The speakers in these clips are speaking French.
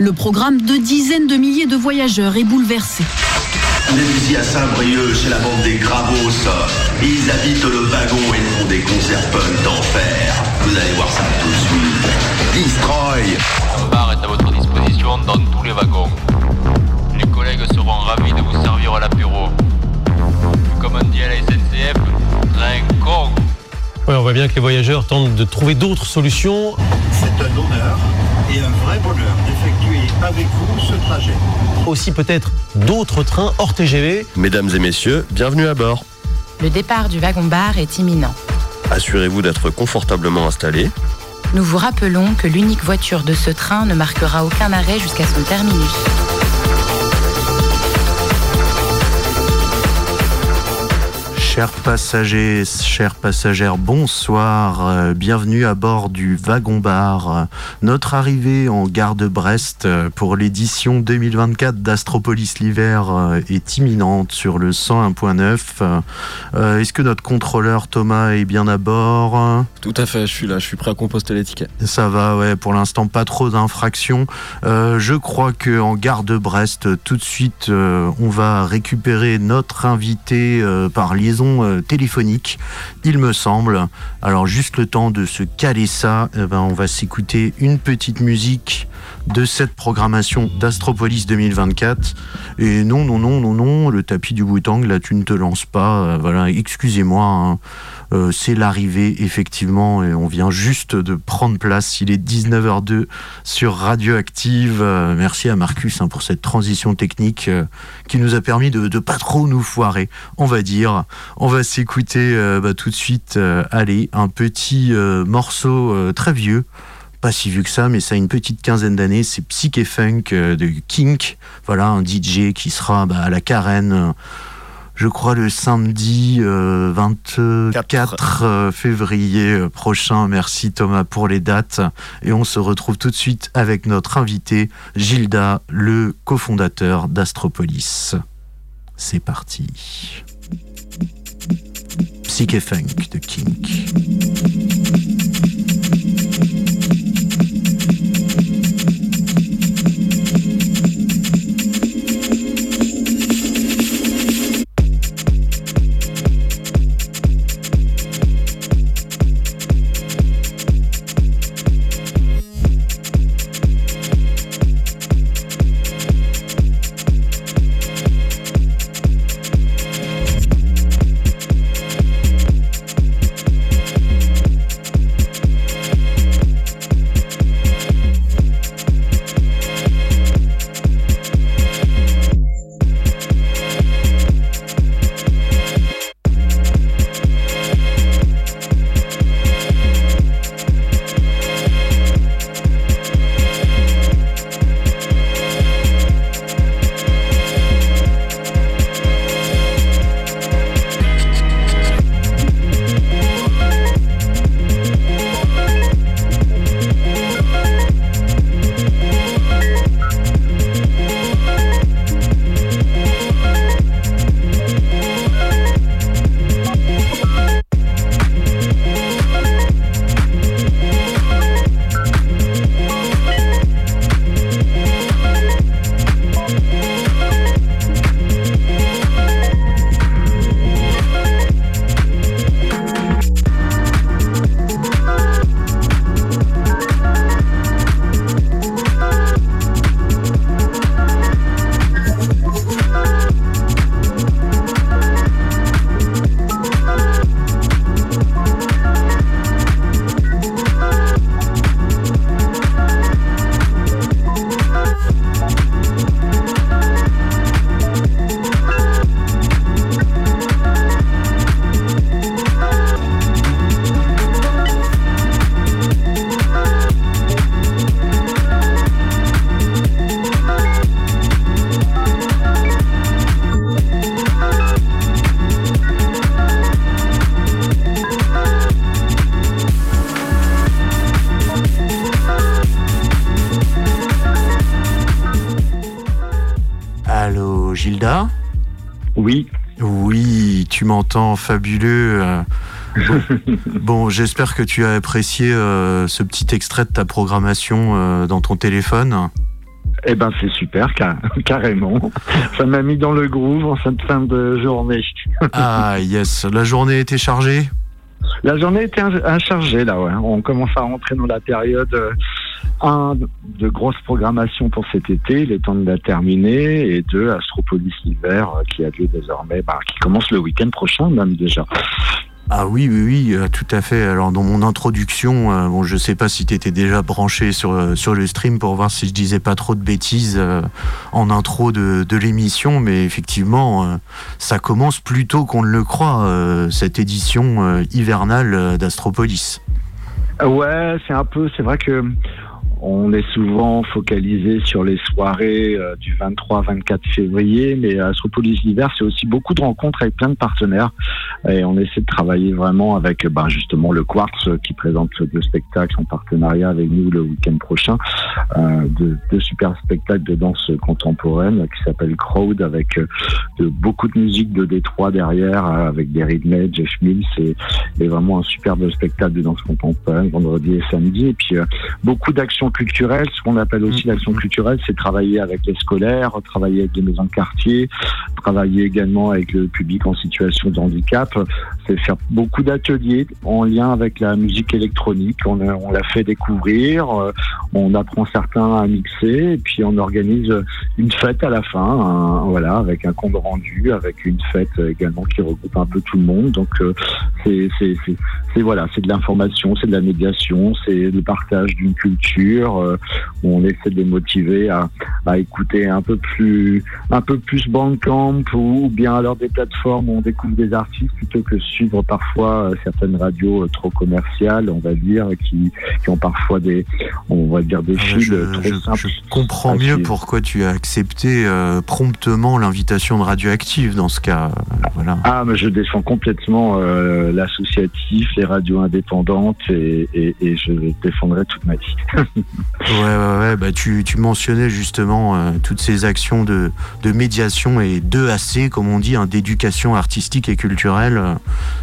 Le programme de dizaines de milliers de voyageurs est bouleversé. On est ici à Saint-Brieuc, chez la bande des Gravos. Ils habitent le wagon et font des concerts punk d'enfer. Vous allez voir ça tout de suite. Destroy Un bar est à votre disposition dans tous les wagons. Les collègues seront ravis de vous servir à l'apéro. Comme on dit à la SNCF, train con. Ouais, on voit bien que les voyageurs tentent de trouver d'autres solutions. C'est un honneur et un vrai bonheur d'effectuer avec vous ce trajet. Aussi peut-être d'autres trains hors TGV. Mesdames et messieurs, bienvenue à bord. Le départ du wagon-bar est imminent. Assurez-vous d'être confortablement installé. Nous vous rappelons que l'unique voiture de ce train ne marquera aucun arrêt jusqu'à son terminus. Chers passagers, chères passagères, bonsoir. Euh, bienvenue à bord du Wagon Bar. Euh, Notre arrivée en gare de Brest euh, pour l'édition 2024 d'Astropolis l'hiver euh, est imminente sur le 101.9. Euh, Est-ce que notre contrôleur Thomas est bien à bord? Tout à fait, je suis là, je suis prêt à composter les tickets. Ça va, ouais, pour l'instant pas trop d'infractions. Euh, je crois que en gare de Brest, tout de suite, euh, on va récupérer notre invité euh, par liaison euh, téléphonique, il me semble. Alors juste le temps de se caler ça, eh ben, on va s'écouter une petite musique de cette programmation d'Astropolis 2024. Et non, non, non, non, non, le tapis du Boutang, là tu ne te lances pas. Euh, voilà, excusez-moi. hein. Euh, c'est l'arrivée, effectivement, et on vient juste de prendre place. Il est 19h02 sur Radioactive. Euh, merci à Marcus hein, pour cette transition technique euh, qui nous a permis de, de pas trop nous foirer, on va dire. On va s'écouter bah, tout de suite, allez, un petit morceau très vieux. Pas si vieux que ça, mais ça a une petite quinzaine d'années. C'est Psyché Funk de Kink. Voilà, un DJ qui sera bah, à la Carène. Euh, je crois le samedi euh, 24 euh, février euh, prochain. Merci Thomas pour les dates. Et on se retrouve tout de suite avec notre invité Gilda, le cofondateur d'Astropolis. C'est parti. Psyché Funk de Kink. M'entends, fabuleux. euh, Bon, bon, j'espère que tu as apprécié euh, ce petit extrait de ta programmation euh, dans ton téléphone. Eh ben c'est super, carrément. Ça m'a mis dans le groove en cette fin de journée. ah yes, la journée était chargée? La journée était chargée là, ouais. On commence à rentrer dans la période euh, un de grosse programmation pour cet été, il est temps de la terminer, et deux Astropolis euh, qui a lieu désormais, bah, qui commence le week-end prochain même déjà. Ah oui, oui, oui, euh, tout à fait. Alors dans mon introduction, euh, bon, je sais pas si tu étais déjà branché sur, sur le stream pour voir si je disais pas trop de bêtises en intro de, de l'émission, mais effectivement, ça commence plus tôt qu'on ne le croit, cette édition hivernale d'Astropolis. Ouais, c'est un peu, c'est vrai que on est souvent focalisé sur les soirées euh, du 23-24 février, mais Astropolis l'hiver, c'est aussi beaucoup de rencontres avec plein de partenaires. Et on essaie de travailler vraiment avec ben, justement le Quartz euh, qui présente deux spectacles en partenariat avec nous le week-end prochain. Euh, deux, super spectacles de danse contemporaine qui s'appelle Crowd avec euh, de, beaucoup de musique de Détroit derrière, avec des Ridley, Jeff Mills et, vraiment un superbe spectacle de danse contemporaine vendredi et samedi. Et puis beaucoup d'actions culturelle, ce qu'on appelle aussi mm. l'action culturelle, c'est travailler avec les scolaires, travailler avec les maisons de quartier, travailler également avec le public en situation de handicap. C'est faire beaucoup d'ateliers en lien avec la musique électronique. On, on l'a fait découvrir, euh, on apprend certains à mixer, et puis on organise une fête à la fin, voilà, avec un compte rendu, avec une fête également qui regroupe un peu tout le monde. Donc euh, c'est voilà, c'est de l'information, c'est de la médiation, c'est le partage d'une culture euh, où on essaie de les motiver à, écouter un peu plus un peu plus Bandcamp ou bien alors des plateformes où on découvre des artistes plutôt que suivre parfois euh, certaines radios euh, trop commerciales, on va dire, qui, ont parfois des on va dire des ah, fils trop simples. Je comprends mieux pourquoi tu as accepté promptement l'invitation de Radioactive dans ce cas. voilà. Ah, mais je défends complètement l'associatif, les radios indépendantes et, et je défendrai toute ma vie. Ouais, ouais, ouais. Bah, tu, tu mentionnais justement euh, toutes ces actions de, de médiation et de AC, comme on dit, hein, d'éducation artistique et culturelle.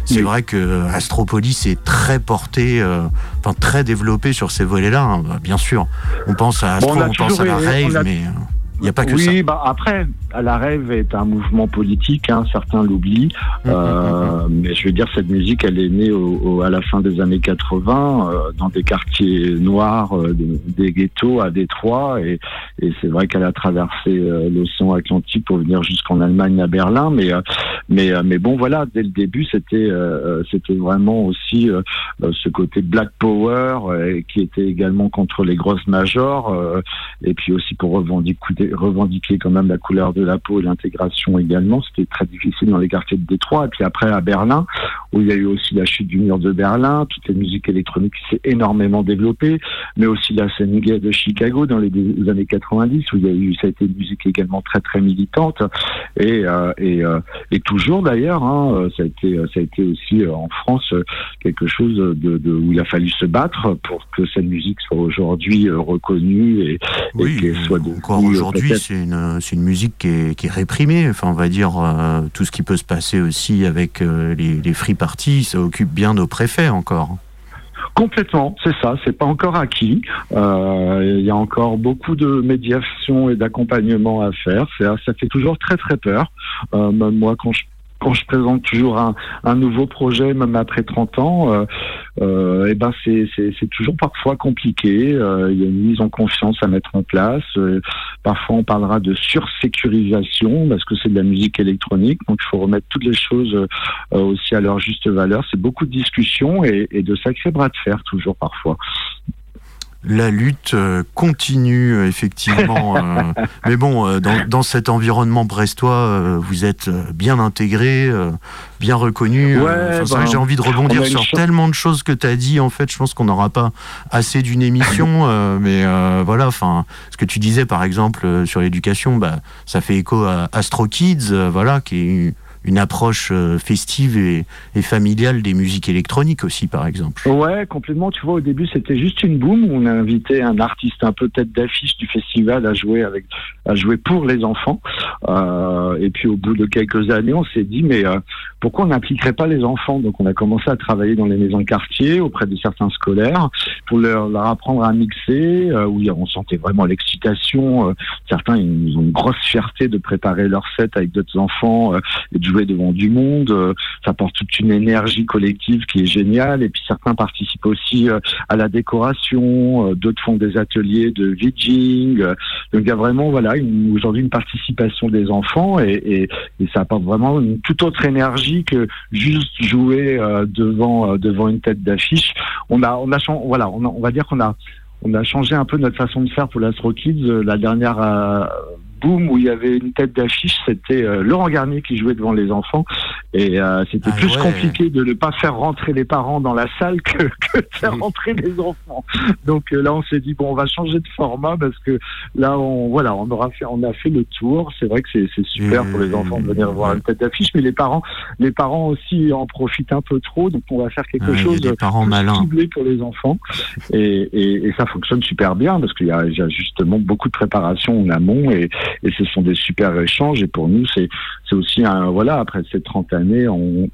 C'est vrai que Astropolis est très porté, euh, enfin très développé sur ces volets-là. Hein. Bah, bien sûr, on pense à Astro, on, pense à la rave, mais. Euh, il n'y a pas que oui, Bah après, la rêve est un mouvement politique, hein, certains l'oublient, mm, mm, euh, mm, mais je veux dire, cette musique, elle est née au, à la fin des années 80, euh, dans des quartiers noirs, euh, des, ghettos à Détroit, et, et c'est vrai qu'elle a traversé l'océan Atlantique pour venir jusqu'en Allemagne, à Berlin, mais, mais, mais bon, voilà, dès le début, c'était c'était vraiment aussi ce côté Black Power, qui était également contre les grosses majors, et puis aussi pour revendiquer revendiquer quand même la couleur de la peau et l'intégration également. C'était très difficile dans les quartiers de Détroit. Et puis après à Berlin, où il y a eu aussi la chute du mur de Berlin, toutes les musiques électroniques s'est énormément développée, mais aussi la scène gay de Chicago dans les, années 90, où il y a eu, ça a été une musique également très très militante. Et, euh, et, euh, et toujours d'ailleurs, hein, ça a été ça a été aussi euh, en France quelque chose de, de, où il a fallu se battre pour que cette musique soit aujourd'hui reconnue et, qu'elle soit encore aujourd'hui aujourd'hui, c'est une, une, musique qui est, qui est, réprimée. Enfin, on va dire euh, tout ce qui peut se passer aussi avec euh, les, les free parties, ça occupe bien nos préfets encore. Complètement, c'est ça, c'est pas encore acquis. Euh, il y a encore beaucoup de médiation et d'accompagnement à faire. Ça fait toujours très très peur. même moi, quand je quand je présente toujours un, un, nouveau projet, même après 30 ans, euh, euh, et ben c'est, toujours parfois compliqué. Euh, il y a une mise en confiance à mettre en place. Euh, parfois, on parlera de sursécurisation parce que c'est de la musique électronique, donc il faut remettre toutes les choses aussi à leur juste valeur. C'est beaucoup de discussions et, et de sacrés bras de fer toujours parfois la lutte euh, continue euh, effectivement. Euh, mais bon, dans, cet environnement brestois, vous êtes bien intégré, bien reconnu. Ben, j'ai envie de rebondir sur tellement de choses que tu as dit. En fait, je pense qu'on n'aura pas assez d'une émission. mais voilà, enfin, ce que tu disais par exemple sur l'éducation, bah, ça fait écho à Astro Kids, voilà, qui est une approche festive et, familiale des musiques électroniques aussi, par exemple. Ouais, complètement. Tu vois, au début, c'était juste une boom. On a invité un artiste un peu tête d'affiche du festival à jouer avec, à jouer pour les enfants. et puis, au bout de quelques années, on s'est dit, mais pourquoi on n'impliquerait pas les enfants? Donc, on a commencé à travailler dans les maisons de quartier auprès de certains scolaires pour leur, apprendre à mixer, où on sentait vraiment l'excitation. certains, ils ont une grosse fierté de préparer leur set avec d'autres enfants euh, et de jouer devant du monde. Euh, ça apporte toute une énergie collective qui est géniale. Et puis certains participent aussi euh, à la décoration, d'autres font des ateliers de vidging. Donc il y a vraiment voilà aujourd'hui une participation des enfants et, et, ça apporte vraiment une toute autre énergie que juste jouer devant devant une tête d'affiche. On a on a voilà on, on va dire qu'on a on a changé un peu notre façon de faire pour l'Astro Kids. La dernière boom où il y avait une tête d'affiche, c'était euh, Laurent Garnier qui jouait devant les enfants. Et euh, c'était ah plus compliqué de ne pas faire rentrer les parents dans la salle que, que de faire rentrer les enfants. Donc euh, là, on s'est dit bon, on va changer de format parce que là, on voilà, on aura fait, on a fait le tour. C'est vrai que c'est super pour les enfants de venir voir une tête d'affiche, mais les parents, les parents aussi en profitent un peu trop. Donc on va faire quelque chose de ciblé pour les enfants. Et, et, et, ça fonctionne super bien parce qu'il y, y, a justement beaucoup de préparation en amont et, et ce sont des super échanges. Et pour nous, c'est aussi un voilà après ces 30 années, on,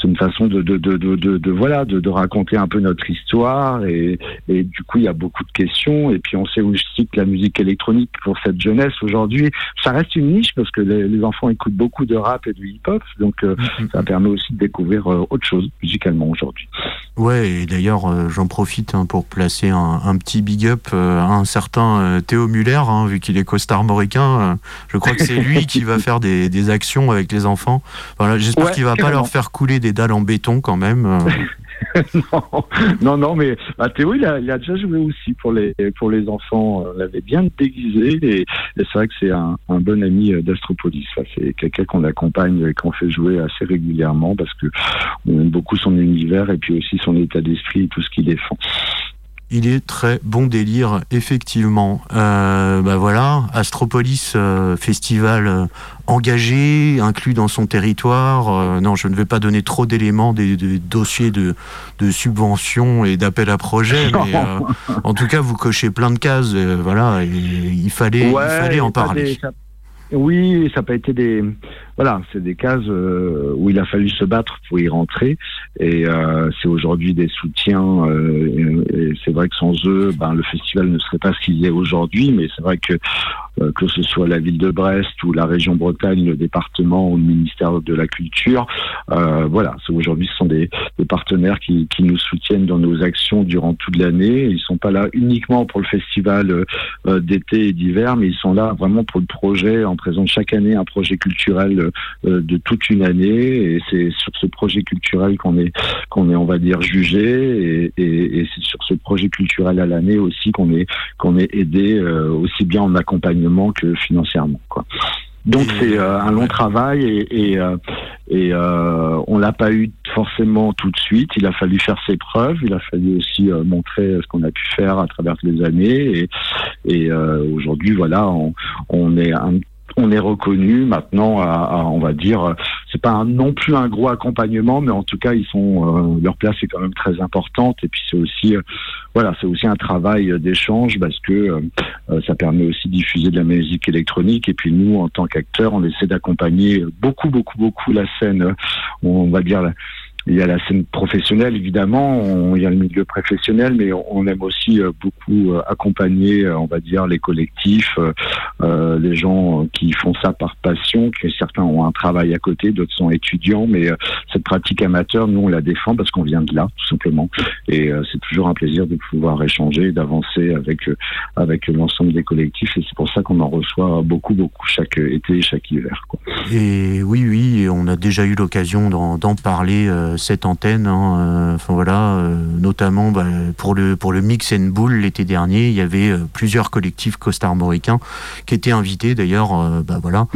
c'est une façon de, de, de, de, voilà de, de, raconter un peu notre histoire et, et, du coup il y a beaucoup de questions et puis on sait aussi que la musique électronique pour cette jeunesse aujourd'hui ça reste une niche parce que les, enfants écoutent beaucoup de rap et de hip hop donc euh, mm-hmm. ça permet aussi de découvrir euh, autre chose musicalement aujourd'hui. Ouais, et d'ailleurs, euh, j'en profite hein, pour placer un, petit big up euh, à un certain euh, Théo Muller, hein, vu qu'il est costar-mauricain. je crois que c'est lui qui va faire des, actions avec les enfants. Voilà, J'espère qu'il va pas leur faire couler des dalles en béton quand même. non, non, mais bah, Théo, il a, déjà joué aussi pour les, pour les enfants. On l'avait bien déguisé et, c'est vrai que c'est un, bon ami d'Astropolis. c'est quelqu'un qu'on accompagne et qu'on fait jouer assez régulièrement parce que on aime beaucoup son univers et puis aussi son état d'esprit et tout ce qu'il défend. Il est très bon délire, effectivement. Euh, bah voilà, Astropolis, euh, festival euh, engagé, inclus dans son territoire. Euh, non, je ne vais pas donner trop d'éléments des, dossiers de, de subventions et d'appel à projets, mais en tout cas, vous cochez plein de cases. voilà, il fallait, il fallait en parler. Oui, ça n'a pas été des voilà, c'est des cases euh, où il a fallu se battre pour y rentrer, et euh, c'est aujourd'hui des soutiens. Euh, et, c'est vrai que sans eux, ben le festival ne serait pas ce qu'il est aujourd'hui. Mais c'est vrai que que ce soit la ville de Brest ou la région Bretagne, le département ou le ministère de la Culture, voilà, aujourd'hui ce sont des, partenaires qui, nous soutiennent dans nos actions durant toute l'année. Ils sont pas là uniquement pour le festival d'été et d'hiver, mais ils sont là vraiment pour le projet. En présente chaque année un projet culturel de toute une année et c'est sur ce projet culturel qu'on est qu'on est on va dire jugé et, c'est sur ce projet culturel à l'année aussi qu'on est qu'on est aidé euh, aussi bien en accompagnement que financièrement quoi. Donc c'est euh, un long travail et, et, et on l'a pas eu forcément tout de suite. Il a fallu faire ses preuves. Il a fallu aussi montrer ce qu'on a pu faire à travers les années. Et, et aujourd'hui, voilà, on, on est un on est reconnu maintenant à, on va dire, c'est pas non plus un gros accompagnement, mais en tout cas, ils sont, euh, leur place est quand même très importante. Et puis c'est aussi, euh, voilà, c'est aussi un travail d'échange parce que euh, ça permet aussi de diffuser de la musique électronique. Et puis nous, en tant qu'acteurs, on essaie d'accompagner beaucoup, beaucoup, beaucoup la scène, on va dire il y a la scène professionnelle, évidemment, il y a le milieu professionnel, mais on, aime aussi euh, beaucoup euh, accompagner, euh, on va dire, les collectifs, les gens qui font ça par passion, que certains ont un travail à côté, d'autres sont étudiants, mais cette pratique amateur, nous, on la défend parce qu'on vient de là, tout simplement. Et c'est toujours un plaisir de pouvoir échanger, d'avancer avec, avec l'ensemble des collectifs, et c'est pour ça qu'on en reçoit beaucoup, beaucoup chaque été chaque hiver. Et oui, oui, on a déjà eu l'occasion d'en parler cette antenne. Hein, euh, enfin voilà, euh, notamment bah, pour le pour le Mix and Bull l'été dernier, il y avait euh, plusieurs collectifs costar-armoricains qui étaient invités. D'ailleurs, bah voilà.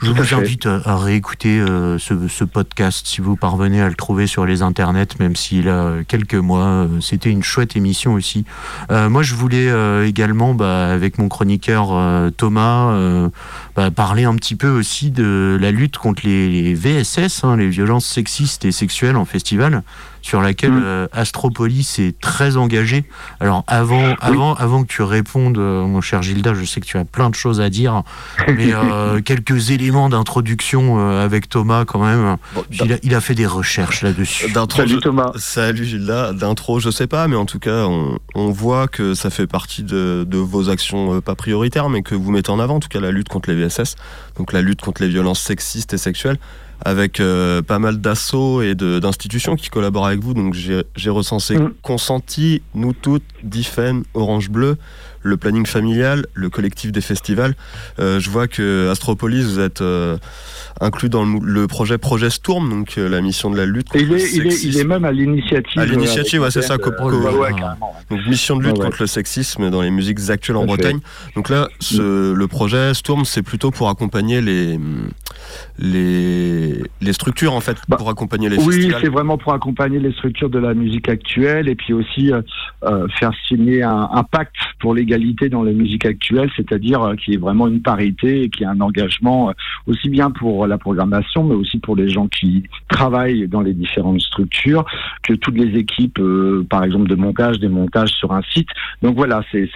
Je vous invite à, réécouter euh, ce, podcast si vous parvenez à le trouver sur les internets, même s'il a quelques mois. C'était une chouette émission aussi. Moi, je voulais également, bah, avec mon chroniqueur Thomas, bah, parler un petit peu aussi de la lutte contre les, VSS, hein, les violences sexistes et sexuelles en festival sur laquelle mm. euh, Astropolis est très engagé. Alors avant, avant, avant que tu répondes, euh, mon cher Gilda, je sais que tu as plein de choses à dire, mais euh, quelques éléments d'introduction avec Thomas quand même. il, a, fait des recherches là-dessus. Salut Thomas. Salut Gilda. D'intro, je sais pas, mais en tout cas, on, voit que ça fait partie de, de, vos actions pas prioritaires, mais que vous mettez en avant, en tout cas la lutte contre les VSS, donc la lutte contre les violences sexistes et sexuelles avec euh, pas mal d'assauts et d'institutions qui collaborent avec vous. Donc j'ai recensé mm. Consenti, Nous Toutes, Difen, Orange Bleu, le planning familial, le collectif des festivals. Euh, je vois que Astropolis, vous êtes euh, inclus dans le, projet Projet Storm, donc la mission de la lutte. il, est, il, est, il, est, même à l'initiative. À l'initiative, ouais, c'est ça. donc mission de lutte contre le sexisme dans les musiques actuelles en Bretagne. Donc là, ce, le projet Storm, c'est plutôt pour accompagner les les, les structures en fait bah, pour accompagner les oui, c'est vraiment pour accompagner les structures de la musique actuelle et puis aussi euh, euh, faire signer un, un, pacte pour l'égalité dans la musique actuelle, c'est-à-dire euh, qu'il y ait vraiment une parité et qu'il y ait un engagement aussi bien pour la programmation mais aussi pour les gens qui travaillent dans les différentes structures, que toutes les équipes, par exemple de montage, des montages sur un site. Donc voilà, c'est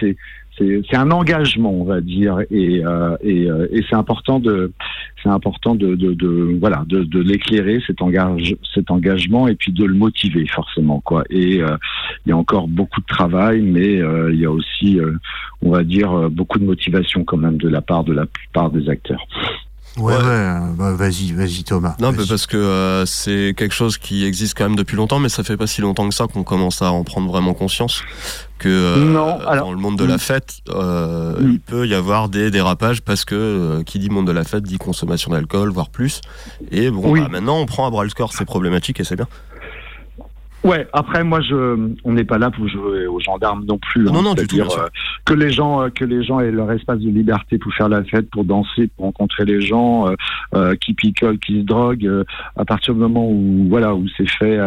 c'est un engagement, on va dire, et, euh, et, euh, et c'est important de c'est important de, de, de, voilà de, de l'éclairer cet engage cet engagement et puis de le motiver forcément quoi. Et euh, il y a encore beaucoup de travail, mais il y a aussi on va dire beaucoup de motivation quand même de la part de la plupart des acteurs. Ouais, ouais, bah, vas-y, vas-y Thomas. Non, parce que euh, c'est quelque chose qui existe quand même depuis longtemps, mais ça fait pas si longtemps que ça qu'on commence à en prendre vraiment conscience que euh, dans le monde de la fête, euh, il peut y avoir des dérapages parce que qui dit monde de la fête dit consommation d'alcool, voire plus. Et bon, bah, maintenant on prend à bras le corps ces problématiques et c'est bien. Ouais, après moi je on n'est pas là pour jouer aux gendarmes non plus. Non hein. non du tout. Euh, que les gens euh, que les gens aient leur espace de liberté pour faire la fête, pour danser, pour rencontrer les gens euh, euh qui picolent, qui se droguent à partir du moment où voilà, où c'est fait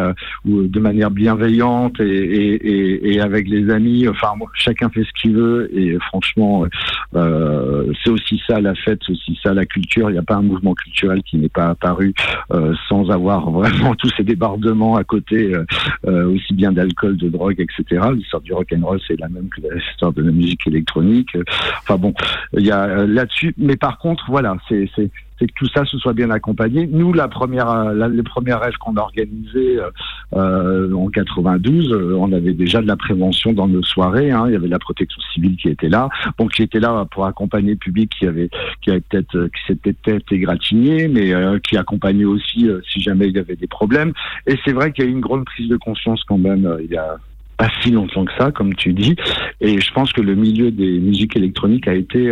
où, de manière bienveillante et, et, et, avec les amis, enfin chacun fait ce qu'il veut et franchement c'est aussi ça la fête, c'est aussi ça la culture, il n'y a pas un mouvement culturel qui n'est pas apparu sans avoir vraiment tous ces débordements à côté euh, aussi bien d'alcool, de drogue, etc. L'histoire du rock and roll, c'est la même que l'histoire de la musique électronique. Enfin bon, il y a euh, là-dessus. Mais par contre, voilà, c'est c'est que tout ça se soit bien accompagné. Nous, la première, euh, la, les premières rêves qu'on a organisées euh, euh en 92, euh, on avait déjà de la prévention dans nos soirées. Hein. Il y avait la protection civile qui était là, bon, qui était là pour accompagner le public qui avait, qui avait peut-être, qui s'était peut-être égratigné, mais qui accompagnait aussi si jamais il y avait des problèmes. Et c'est vrai qu'il y a eu une grande prise de conscience quand même. il y a pas si longtemps que ça, comme tu dis. Et je pense que le milieu des musiques électroniques a été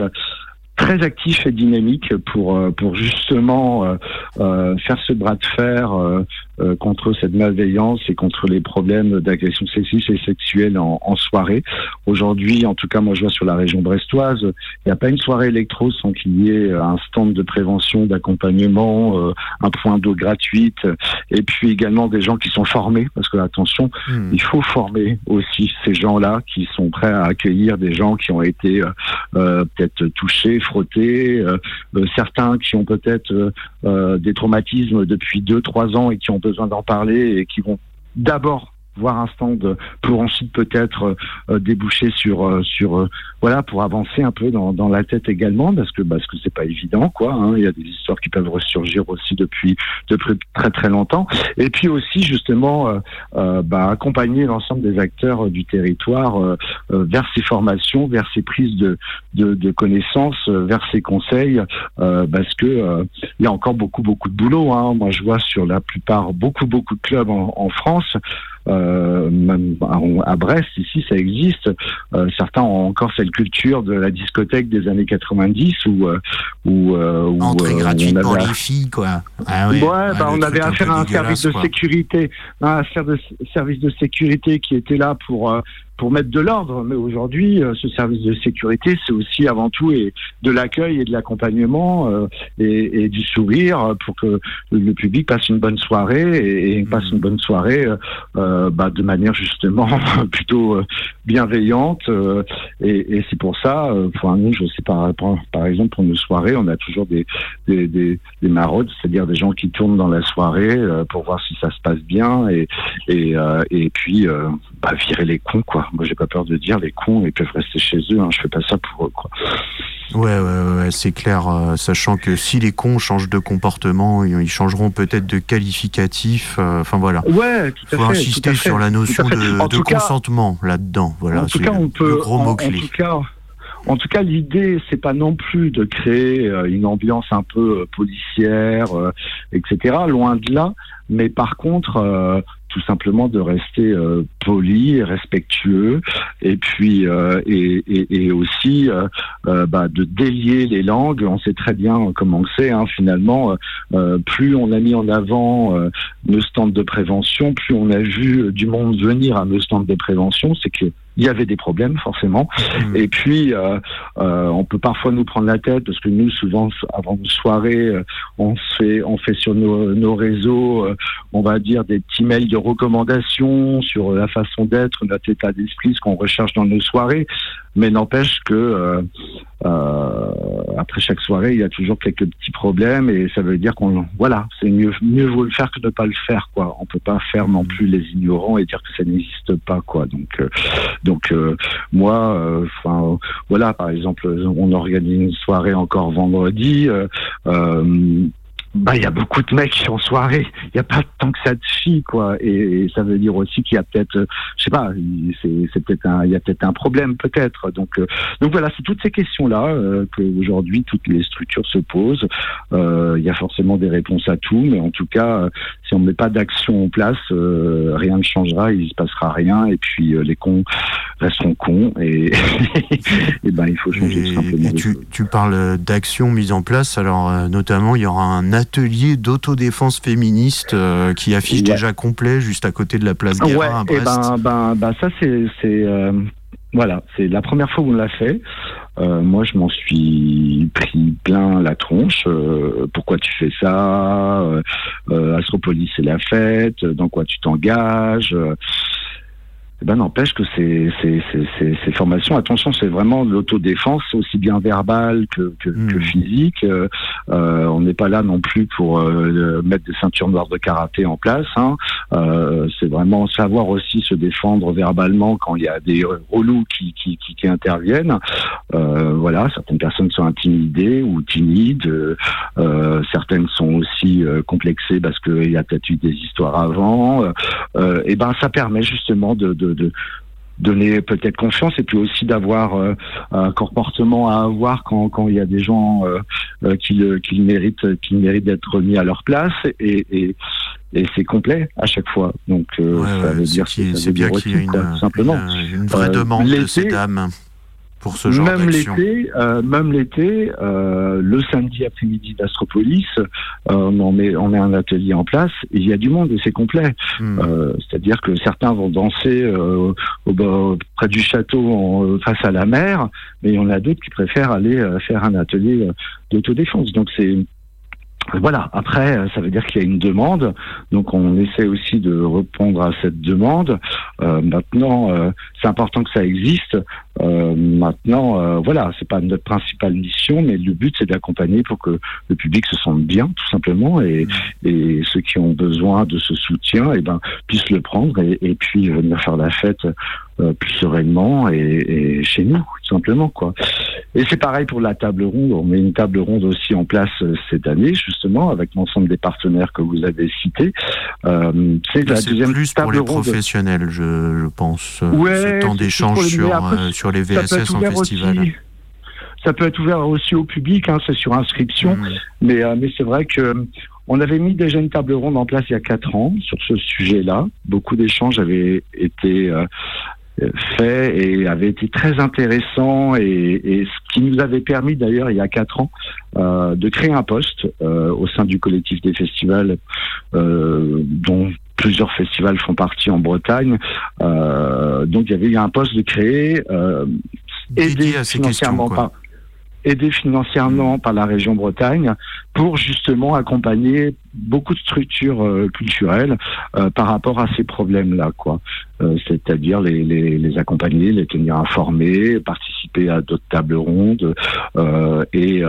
très actif et dynamique pour euh, pour justement euh, euh, faire ce bras de fer contre cette malveillance et contre les problèmes d'agression sexiste et sexuelle en, en soirée. Aujourd'hui, en tout cas, moi je vois sur la région brestoise, il n'y a pas une soirée électro sans qu'il y ait un stand de prévention, d'accompagnement, un point d'eau gratuite, et puis également des gens qui sont formés, parce que attention, hmm. il faut former aussi ces gens-là qui sont prêts à accueillir des gens qui ont été peut-être touchés, frottés, euh, euh, certains qui ont peut-être euh, des traumatismes depuis 2-3 ans et qui ont besoin d'en parler et qui vont d'abord voir un stand pour ensuite peut-être euh, déboucher sur euh, sur euh, voilà pour avancer un peu dans, dans la tête également parce que parce que c'est pas évident quoi hein. il y a des histoires qui peuvent ressurgir aussi depuis depuis très très longtemps et puis aussi justement bah, accompagner l'ensemble des acteurs du territoire vers ces formations vers ces prises de de, de connaissances vers ces conseils parce que il y a encore beaucoup beaucoup de boulot hein. moi je vois sur la plupart beaucoup beaucoup de clubs en, en France euh, même à Brest, ici, ça existe. Euh, certains ont encore cette culture de la discothèque des années 90 où, euh, où, où entrée gratuite pour les filles, quoi. Ah ouais, bah, on avait affaire à un service de sécurité, un service de sécurité qui était là pour pour mettre de l'ordre. Mais aujourd'hui, euh, ce service de sécurité, c'est aussi avant tout et de l'accueil et de l'accompagnement euh, et, et, du sourire pour que le public passe une bonne soirée et, et passe une bonne soirée euh, bah, de manière justement plutôt bienveillante. et, et c'est pour ça, pour nous, je sais par, par exemple pour nos soirées, on a toujours des, des, des, des maraudes, c'est-à-dire des gens qui tournent dans la soirée pour voir si ça se passe bien et, et, et puis bah, virer les cons quoi. Moi, j'ai pas peur de dire les cons, ils peuvent rester chez eux. Hein, je fais pas ça pour eux, quoi. Ouais, ouais, ouais c'est clair. Euh, sachant que si les cons changent de comportement, ils changeront peut-être de qualificatif. Euh, enfin voilà. Ouais, tout à Faut insister sur la notion de, consentement là-dedans. Voilà. En tout cas, on peut. gros mot clé. En tout cas. En tout cas, l'idée, c'est pas non plus de créer euh, une ambiance un peu policière, etc. Loin de là. Mais par contre, tout simplement de rester euh, poli et respectueux. Et puis euh, et, aussi euh, bah, de délier les langues. On sait très bien comment c'est hein, finalement plus on a mis en avant nos stands de prévention plus on a vu du monde venir à nos stands de prévention. C'est que il y avait des problèmes forcément. Mmh. Et puis, euh, euh, on peut parfois nous prendre la tête parce que nous, souvent, avant une soirée, euh, on fait, on fait sur nos, nos réseaux, euh, on va dire des petits mails de recommandations sur la façon d'être, notre état d'esprit, ce qu'on recherche dans nos soirées. Mais n'empêche que euh, euh, après chaque soirée, il y a toujours quelques petits problèmes et ça veut dire qu'on, voilà, c'est mieux, mieux vaut le faire que ne pas le faire, quoi. On peut pas faire non plus les ignorants et dire que ça n'existe pas, quoi. Donc, euh, donc euh, moi, euh, enfin, voilà, par exemple, on organise une soirée encore vendredi bah il y a beaucoup de mecs qui en soirée. Il n'y a pas tant que ça de filles quoi. Et, ça veut dire aussi qu'il y a peut-être, euh, je sais pas, c'est peut-être un, il y a peut-être un problème peut-être. Donc euh, donc voilà, c'est toutes ces questions là euh, que aujourd'hui toutes les structures se posent. Euh, il y a forcément des réponses à tout, mais en tout cas, si on ne met pas d'action en place, rien ne changera, il se passera rien. Et puis les cons resteront cons. Et, et ben il faut changer tout simplement. tu, tu parles d'action mise en place. Alors notamment, il y aura un atelier d'autodéfense féministe euh, qui affiche déjà complet juste à côté de la place Guérin ouais, à Brest. Et ben, ben, ben, ça c'est euh, voilà, c'est la première fois où on l'a fait. Euh, moi, je m'en suis pris plein la tronche. pourquoi tu fais ça? Astropolis, c'est la fête. Dans quoi tu t'engages? Eh ben n'empêche que ces, ces, ces, ces, formations, attention, c'est vraiment de l'autodéfense, aussi bien verbale que, que, hmm. que physique. Euh, euh, on n'est pas là non plus pour euh, mettre des ceintures noires de karaté en place. Hein. Euh, c'est vraiment savoir aussi se défendre verbalement quand il y a des relous qui, qui, qui, qui interviennent. Euh, voilà, certaines personnes sont intimidées ou timides. certaines sont aussi complexées parce qu'il y a peut-être eu des histoires avant. et ben ça permet justement de de, donner peut-être confiance et puis aussi d'avoir euh, un comportement à avoir quand, quand il y a des gens euh, euh, qui, qui méritent qui méritent d'être mis à leur place et, et, et c'est complet à chaque fois. Donc ça veut dire c'est bien qu'il y a une, simplement. une, vraie demande de ces dames même l'été, euh, même l'été, euh, le samedi après-midi d'Astropolis, euh, on met on met un atelier en place. Et il y a du monde et c'est complet. Hmm. C'est-à-dire que certains vont danser au, près du château en, face à la mer, mais il y en a d'autres qui préfèrent aller faire un atelier d'autodéfense. Donc c'est voilà, après, ça veut dire qu'il y a une demande, donc on essaie aussi de répondre à cette demande. Euh, maintenant, euh, c'est important que ça existe. Euh, maintenant, euh, voilà, c'est pas notre principale mission, mais le but c'est d'accompagner pour que le public se sente bien, tout simplement, et, mmh. et ceux qui ont besoin de ce soutien, et eh ben puissent le prendre et, et puis venir faire la fête euh, plus sereinement et, et, chez nous, tout simplement, quoi. Et c'est pareil pour la table ronde. On met une table ronde aussi en place euh, cette année, justement, avec l'ensemble des partenaires que vous avez cités. Euh, c'est la deuxième plus pour les professionnels, je, je pense. Ouais, ce temps d'échange sur, sur les VSS en festival. ça peut être ouvert aussi au public, hein, c'est sur inscription, mmh. mais, mais c'est vrai que on avait mis déjà une table ronde en place il y a quatre ans sur ce sujet-là. Beaucoup d'échanges avaient été fait et avait été très intéressant et, et, ce qui nous avait permis d'ailleurs il y a quatre ans euh, de créer un poste euh, au sein du collectif des festivals euh, dont plusieurs festivals font partie en Bretagne. donc il y avait un poste de créer, aidé financièrement par aidé financièrement par la région Bretagne pour justement accompagner beaucoup de structures euh, culturelles euh, par rapport à ces problèmes-là, quoi. Euh, c'est-à-dire les, les, les, accompagner, les tenir informés, participer à d'autres tables rondes. Et,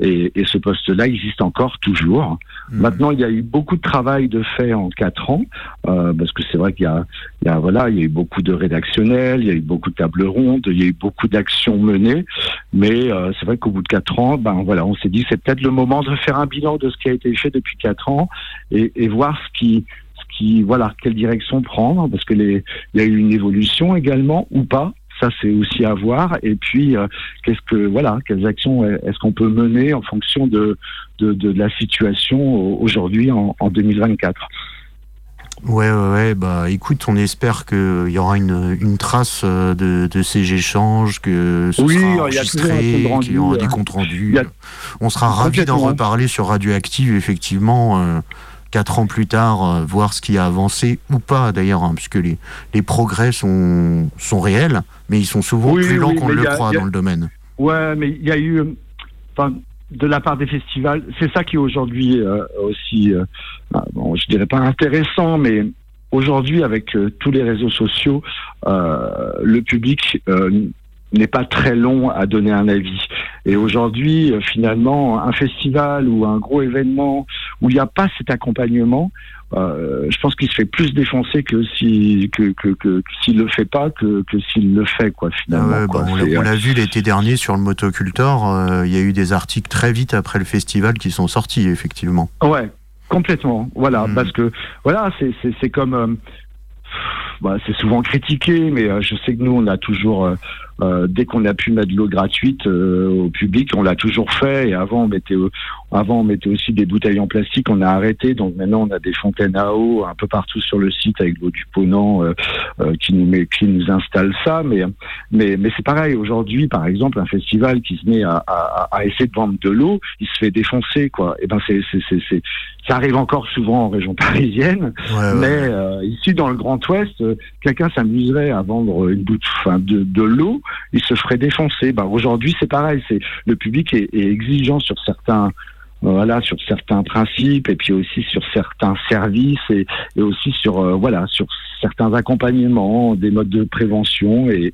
et, et, ce poste-là existe encore toujours. Mmh. Maintenant, il y a eu beaucoup de travail de fait en quatre ans, parce que c'est vrai qu'il y a, il y a voilà, il y a eu beaucoup de rédactionnels, il y a eu beaucoup de tables rondes, il y a eu beaucoup d'actions menées, mais c'est vrai qu'au bout de quatre ans, ben voilà, on s'est dit c'est peut-être le moment de faire un bilan de ce qui a été fait depuis quatre et, voir ce qui, ce qui, voilà, quelle direction prendre, parce que les, il y a eu une évolution également ou pas. Ça, c'est aussi à voir. Et puis, euh, qu'est-ce que, voilà, quelles actions est-ce qu'on peut mener en fonction de, de, la situation aujourd'hui en 2024 Ouais, ouais, ouais, bah écoute, on espère qu'il y aura une, une trace euh, de, de, ces échanges, que ce oui, sera enregistré, qu'il y aura des comptes rendus. On sera ravis d'en reparler sur Radioactive, effectivement, euh, quatre ans plus tard, euh, voir ce qui a avancé ou pas d'ailleurs, hein, puisque les, les progrès sont, sont réels, mais ils sont souvent plus lents qu'on le croit dans le domaine. Ouais, mais il y a eu. Enfin, de la part des festivals. C'est ça qui est aujourd'hui euh, aussi, euh, bah, bon, je dirais pas intéressant, mais aujourd'hui avec euh, tous les réseaux sociaux, le public n'est pas très long à donner un avis. Et aujourd'hui, finalement, un festival ou un gros événement où il n'y a pas cet accompagnement, euh, je pense qu'il se fait plus défoncer que si que, que, que, s'il le fait pas que, que s'il le fait quoi finalement. Ah bah, on l'a vu l'été dernier sur le motocultor, euh, il y a eu des articles très vite après le festival qui sont sortis effectivement. Ouais, complètement. Voilà, hmm. parce que voilà, c'est c'est comme euh, bah, c'est souvent critiqué, mais je sais que nous on a toujours euh, dès qu'on a pu mettre de l'eau gratuite euh, au public, on l'a toujours fait. Et avant, on mettait, avant, on mettait aussi des bouteilles en plastique. On a arrêté. Donc maintenant, on a des fontaines à eau un peu partout sur le site avec l'eau du Ponant euh, qui nous met, qui nous installe ça. Mais, mais, mais c'est pareil. Aujourd'hui, par exemple, un festival qui se met à, à, à essayer de vendre de l'eau, il se fait défoncer, quoi. Et ben, c'est, c'est, c'est, ça arrive encore souvent en région parisienne. mais ici, dans le Grand Ouest, quelqu'un s'amuserait à vendre une bouteille de, de l'eau il se ferait défoncer. Bah, aujourd'hui, c'est pareil. C'est le public est, exigeant sur certains voilà sur certains principes et puis aussi sur certains services et, aussi sur euh, voilà sur certains accompagnements des modes de prévention et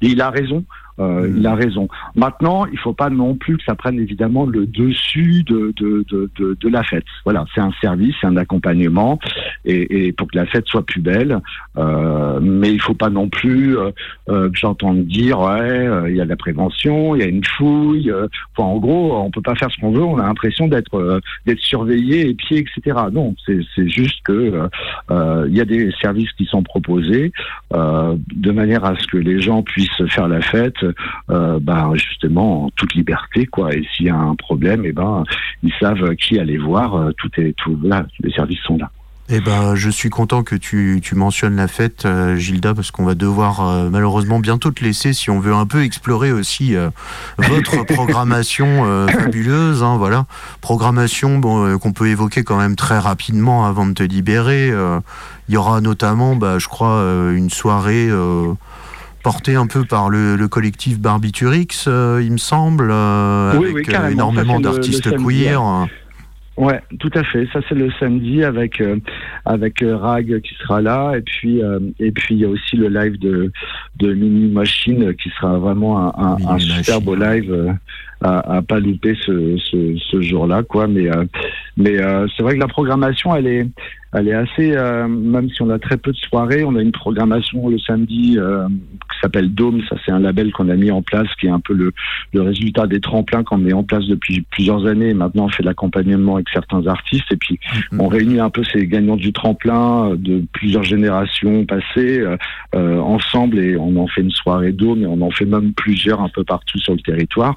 il a raison euh, il a raison. Maintenant, il faut pas non plus que ça prenne évidemment le dessus de, de, de, de, de la fête. Voilà, c'est un service, c'est un accompagnement, et, et, pour que la fête soit plus belle. Euh, mais il faut pas non plus euh, euh que j'entende dire, ouais, euh, il y a de la prévention, il y a une fouille. Enfin, en gros, on peut pas faire ce qu'on veut. On a l'impression d'être d'être surveillé, épié, etc. Non, c'est juste que il y a des services qui sont proposés de manière à ce que les gens puissent faire la fête euh, bah, justement en toute liberté quoi. Et s'il y a un problème, et eh ben ils savent qui aller voir. Euh, tout est tout là, les services sont là. Eh ben, je suis content que tu, tu mentionnes la fête, euh, Gilda, parce qu'on va devoir malheureusement bientôt te laisser si on veut un peu explorer aussi votre programmation fabuleuse. Hein, voilà, programmation bon, qu'on peut évoquer quand même très rapidement avant de te libérer. Il y aura notamment, bah, je crois, une soirée porté un peu par le, collectif Barbiturix, euh, il me semble, euh, avec euh, énormément d'artistes queer. Ouais, tout à fait. Ça c'est le samedi avec avec Rag qui sera là et puis et puis il y a aussi le live de de Mini Machine qui sera vraiment un, un, super beau live à, à pas louper ce, ce, ce jour-là quoi. Mais mais c'est vrai que la programmation elle est elle est assez, euh, même si on a très peu de soirées, on a une programmation le samedi euh, qui s'appelle Dome. Ça, c'est un label qu'on a mis en place, qui est un peu le, le résultat des tremplins qu'on met en place depuis plusieurs années. Maintenant, on fait de l'accompagnement avec certains artistes et puis mm-hmm. on réunit un peu ces gagnants du tremplin euh, de plusieurs générations passées euh, ensemble et on en fait une soirée Dome et on en fait même plusieurs un peu partout sur le territoire.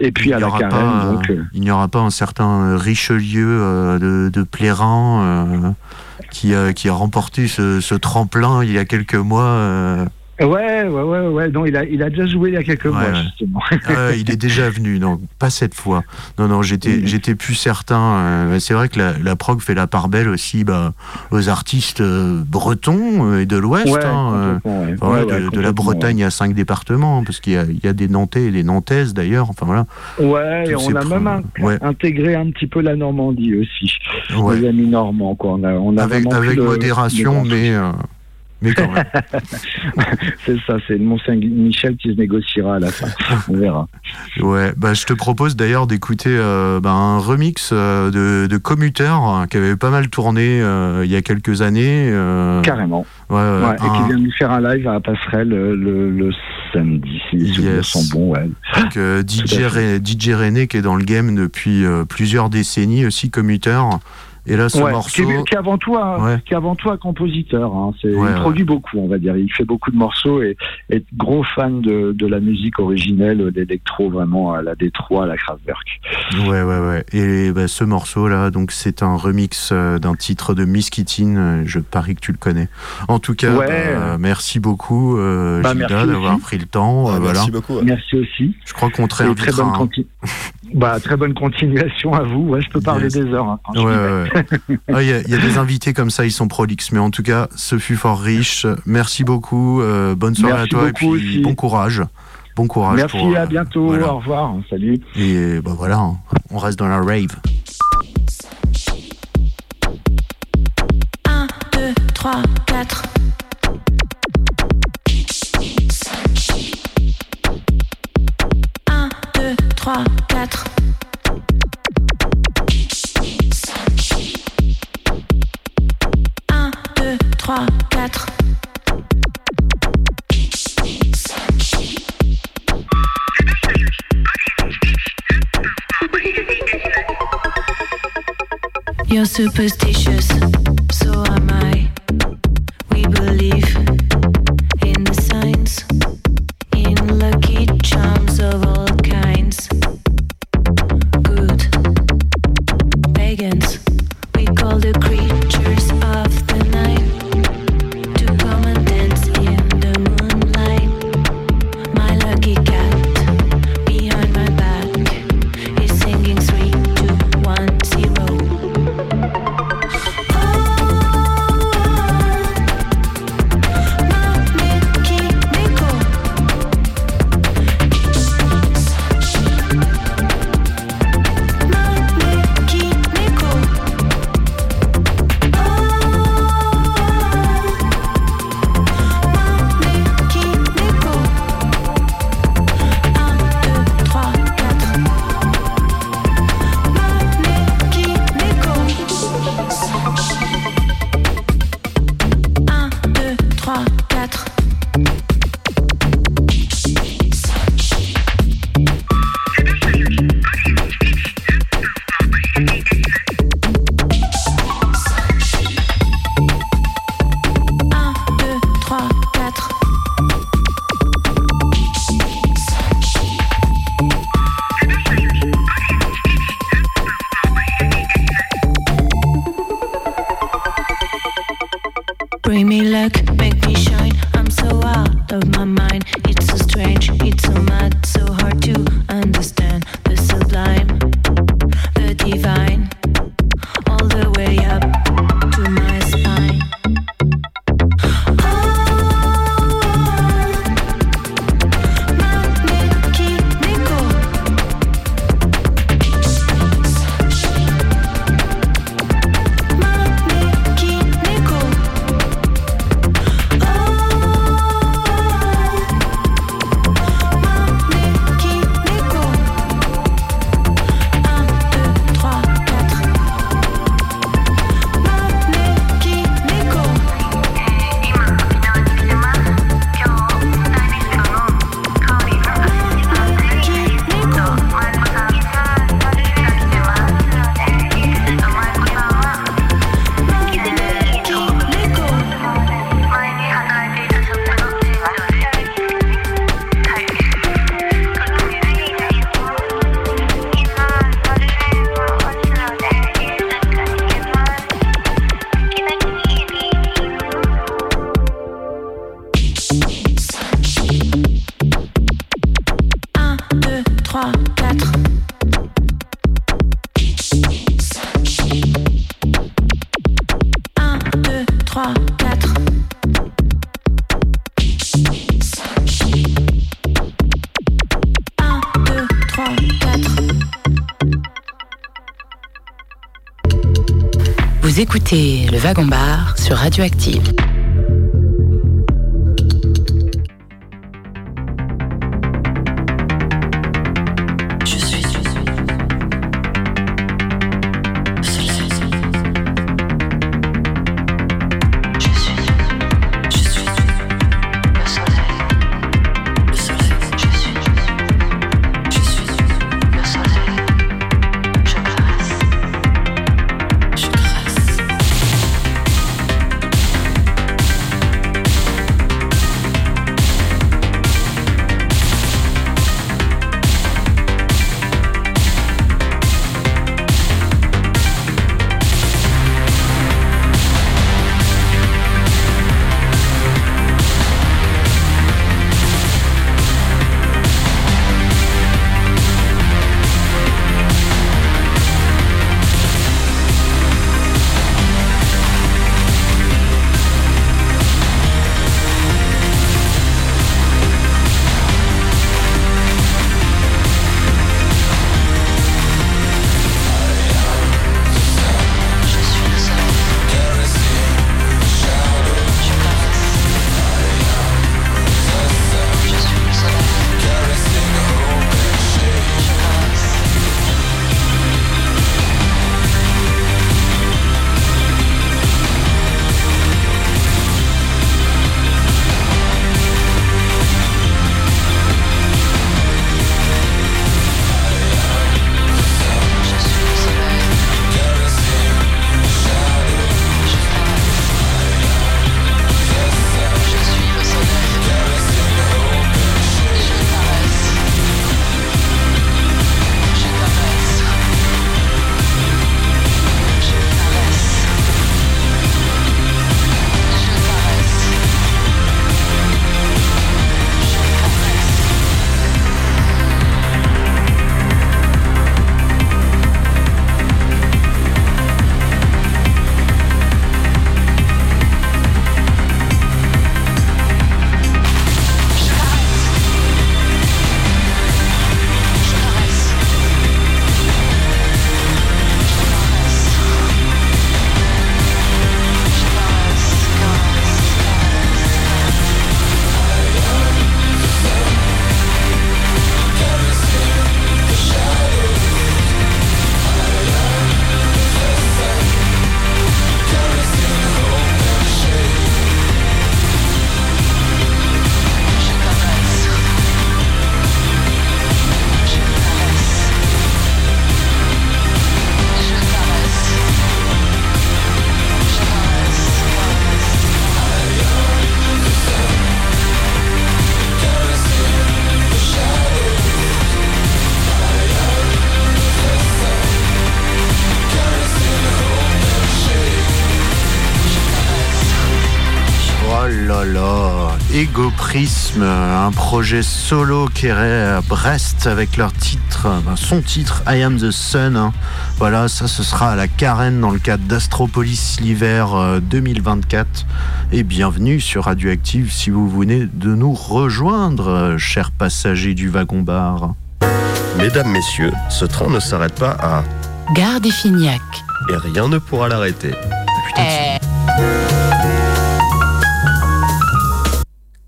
et puis à la donc, il n'y aura pas un certain Richelieu de, de Plérin qui, a, remporté ce, tremplin il y a quelques mois. Ouais, ouais, ouais, ouais. Non, il a, il a déjà joué il y a quelques mois, ouais. justement. Ah, il est déjà venu, non, pas cette fois. Non, non, j'étais, Oui. j'étais plus certain. euh, c'est vrai que la, la prog fait la part belle aussi bah, aux artistes euh, bretons euh, et de l'Ouest. Ouais, hein, euh, enfin, de, de la Bretagne à cinq départements, parce qu'il y a, il y a des Nantais et des Nantaises d'ailleurs. Enfin voilà. Ouais, et on a même un- intégré un petit peu la Normandie aussi. Ouais. Les amis normands, quoi. On a, on a Avec, modération, le- mais, euh, mais quand même. C'est ça, c'est le Mont-Saint-Michel qui se négociera à la fin. On verra. Ouais, bah, je te propose d'ailleurs d'écouter euh, bah, un remix euh, de, de Commuter euh, qui avait pas mal tourné euh, il y a quelques années. Carrément. Ouais, ouais, Ouais, et qui vient de faire un live à la passerelle le, le, le samedi, si les Yes. sont bons. Ouais. Donc, DJ. Ré- DJ René qui est dans le game depuis plusieurs décennies aussi commuter et là ce Ouais, morceau qui, est, qui est avant tout un, Ouais. qui est avant tout un compositeur. Hein. C'est- Ouais, il ouais. produit beaucoup, on va dire. Il fait beaucoup de morceaux et est gros fan de, de la musique originelle, d'électro vraiment à la Détroit, à la Kraftwerk. ouais ouais ouais et bah, ce morceau là donc c'est un remix euh, d'un titre de Miss Kittin euh, je parie que tu le connais en tout cas Ouais. bah, merci beaucoup euh, Bah, Gilda merci d'avoir aussi. pris le temps Ouais, euh, voilà Merci beaucoup. ouais. Merci aussi. je crois qu'on te Et très réinvitera bonne, hein. bah, très bonne continuation à vous. Ouais, je peux parler Yes. des heures. hein, quand je Ouais, ouais. Ah, Il y, a- il y a des invités comme ça, ils sont prolixes. Mais en tout cas, ce fut fort riche. Merci beaucoup. euh, bonne soirée Merci à toi et puis aussi. bon courage. Bon courage. Merci, pour, euh, à bientôt. voilà. Au revoir. Salut. Et bah voilà, hein, on reste dans la rave. 1, 2, 3, 4. 3, 4. Un, deux, trois, quatre. You're superstitious, so am I. le Wagon Bar sur Radioactive. Prism, un projet solo qui est à Brest avec leur titre, son titre I Am the Sun. hein. Voilà, ça ce sera à la Carène dans le cadre d'Astropolis l'hiver euh, 2024. Et bienvenue sur Radioactive si vous venez de nous rejoindre, euh, chers passagers du wagon-bar. Mesdames, messieurs, ce train ne s'arrête pas à... Gare des Fignac. Et rien ne pourra l'arrêter.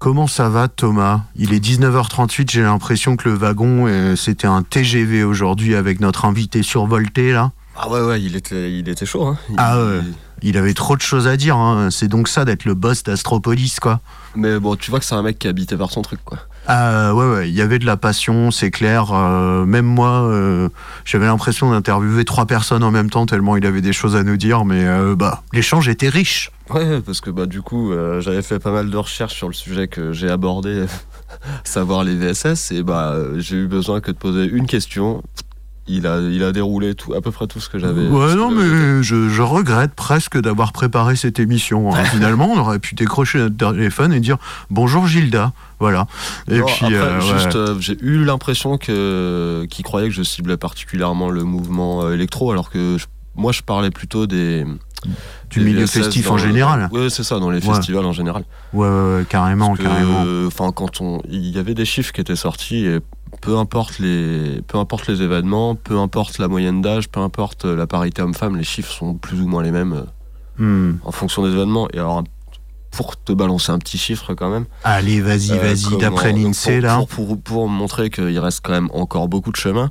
Comment ça va Thomas? Il est 19h38, j'ai l'impression que le wagon euh, c'était un TGV aujourd'hui avec notre invité survolté là. Ah ouais, ouais, il était, il était chaud. Hein. Il- Ah ouais. Il avait trop de choses à dire, hein. c'est donc ça d'être le boss d'Astropolis quoi. Mais bon, tu vois que c'est un mec qui habitait par son truc, quoi. Ah ouais ouais, il y avait de la passion, c'est clair. Euh, même moi, euh, j'avais l'impression d'interviewer trois personnes en même temps tellement il avait des choses à nous dire, mais bah l'échange était riche. Ouais, parce que bah du coup, euh, j'avais fait pas mal de recherches sur le sujet que j'ai abordé, savoir les VSS, et bah j'ai eu besoin que de poser une question. il a, il a déroulé tout, à peu près tout ce que j'avais. Ouais, non, mais je, je regrette presque d'avoir préparé cette émission. hein. Finalement, on aurait pu décrocher notre téléphone et dire bonjour Gilda. Voilà. Et Non, puis, après, euh, ouais. juste, euh, j'ai eu l'impression que qu'il croyait que je ciblais particulièrement le mouvement électro, alors que je- moi, je parlais plutôt des Du milieu festif dans- en général. Oui, c'est ça, dans les Ouais. festivals en général. Ouais, ouais, ouais, carrément, que, carrément. Enfin, quand on, il y avait des chiffres qui étaient sortis et peu importe les, peu importe les événements, peu importe la moyenne d'âge, peu importe la parité homme-femme, les chiffres sont plus ou moins les mêmes euh, Hmm. en fonction des événements. Et alors, pour te balancer un petit chiffre quand même. Allez, vas-y, Euh, vas-y, d'après l'INSEE, là. Pour, pour, pour montrer qu'il reste quand même encore beaucoup de chemin.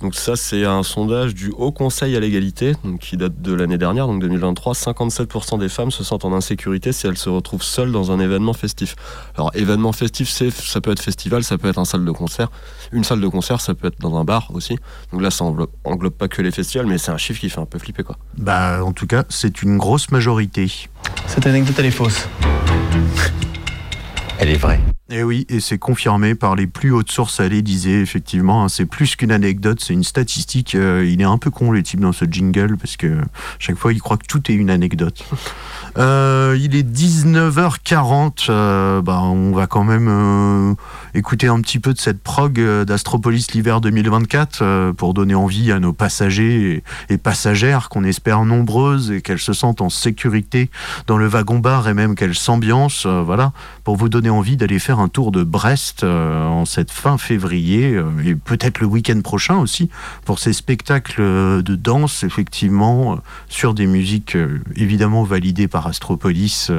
Donc ça, c'est un sondage du Haut Conseil à l'égalité, donc qui date de l'année dernière, donc 2023. 57% des femmes se sentent en insécurité si elles se retrouvent seules dans un événement festif. Alors événement festif, c'est ça peut être festival, ça peut être un salle de concert, une salle de concert, ça peut être dans un bar aussi. Donc là, ça englobe, englobe pas que les festivals, mais c'est un chiffre qui fait un peu flipper quoi. Bah, en tout cas, c'est une grosse majorité. Cette anecdote, elle est fausse. Elle est vraie. Et oui, et c'est confirmé par les plus hautes sources à l'Élysée, effectivement. hein, c'est plus qu'une anecdote, c'est une statistique. euh, il est un peu con, le type, dans ce jingle, parce que chaque fois, il croit que tout est une anecdote. Euh, il est 19h40. euh, bah, on va quand même euh, écouter un petit peu de cette prog d'Astropolis l'hiver 2024 euh, pour donner envie à nos passagers et, et passagères qu'on espère nombreuses et qu'elles se sentent en sécurité dans le wagon-bar et même qu'elles s'ambiancent. voilà, pour vous donner envie d'aller faire un tour de Brest euh, en cette fin février euh, et peut-être le week-end prochain aussi pour ces spectacles de danse, effectivement, euh, sur des musiques évidemment validées par Astropolis.